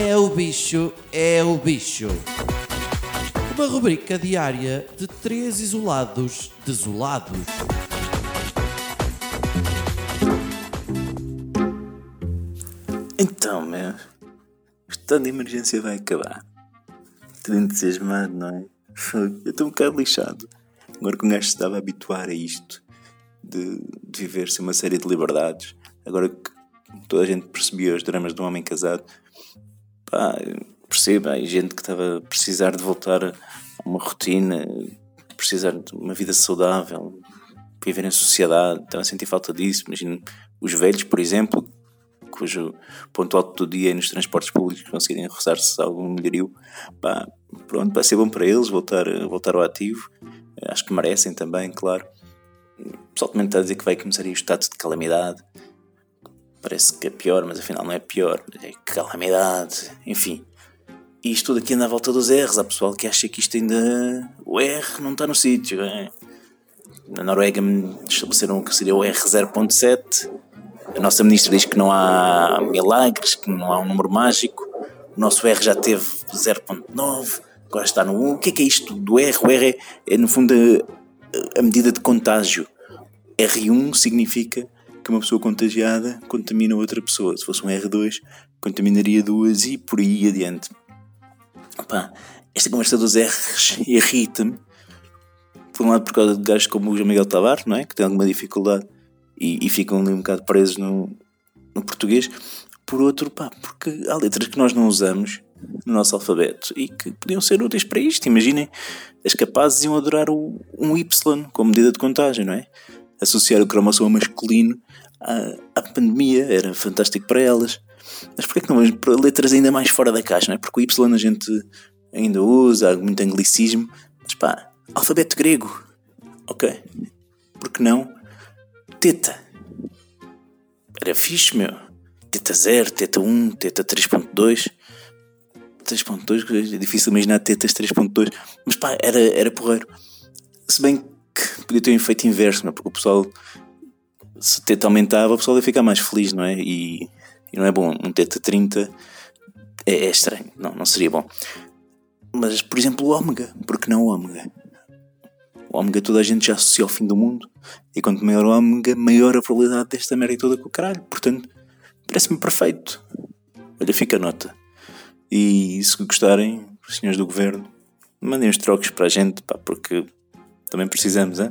É o bicho, é o bicho. Uma rubrica diária de três isolados desolados. Então, meu, o estado de emergência vai acabar. Estou entusiasmado, não é? Eu estou um bocado lixado. Agora que um gajo se estava a habituar a isto, de, de viver-se uma série de liberdades, agora que toda a gente percebia os dramas de um homem casado, pá, perceba, há gente que estava a precisar de voltar a uma rotina, precisar de uma vida saudável, viver em sociedade, estava a sentir falta disso. Imagino os velhos, por exemplo, cujo ponto alto do dia é nos transportes públicos conseguirem roçar-se algum melhorio, pá, pronto, vai ser bom para eles voltar, voltar ao ativo. Acho que merecem também, claro. O pessoal também está a dizer que vai começar aí o estado de calamidade. Parece que é pior, mas afinal não é pior. É calamidade, enfim. E isto tudo aqui anda à volta dos R's. Há pessoal que acha que isto ainda. O R não está no sítio. É? Na Noruega estabeleceram que seria o R 0.7 a nossa ministra diz que não há milagres, que não há um número mágico. O nosso R já teve 0.9, agora está no 1. O que é que é isto do R? O R é, é no fundo, a, a medida de contágio. R1 significa que uma pessoa contagiada contamina outra pessoa. Se fosse um R2, contaminaria duas e por aí adiante. Opa, esta conversa dos R's irrita-me. Por um lado, por causa de gajos como o João Miguel Tavares, não é? que tem alguma dificuldade e, e ficam ali um bocado presos no, no português. Por outro, pá, porque há letras que nós não usamos no nosso alfabeto e que podiam ser úteis para isto. Imaginem, as capazes iam adorar o, um Y como medida de contagem, não é? Associar o cromossoma masculino à, à pandemia era fantástico para elas. Mas porquê que não vamos para letras ainda mais fora da caixa, não é? Porque o Y a gente ainda usa, há muito anglicismo. Mas pá, alfabeto grego, ok. Porque não teta. Era fixe, meu. Teta 0, teta 1, teta 3.2. 3.2, é difícil imaginar tetas 3.2. Mas pá, era, era porreiro. Se bem que podia ter um efeito inverso, não é? porque o pessoal, se teta aumentava, o pessoal ia ficar mais feliz, não é? E, e não é bom. Um teta 30 é, é estranho, não, não seria bom. Mas, por exemplo, o ômega. Porque não o ômega? O ômega toda a gente já associa ao fim do mundo. E quanto maior o ômega, maior a probabilidade desta merda toda com o caralho. Portanto, parece-me perfeito. Olha, fica a nota. E se gostarem, os senhores do governo, mandem os trocos para a gente, pá, porque também precisamos, hein?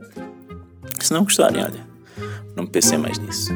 Se não gostarem, olha, não pensem mais nisso.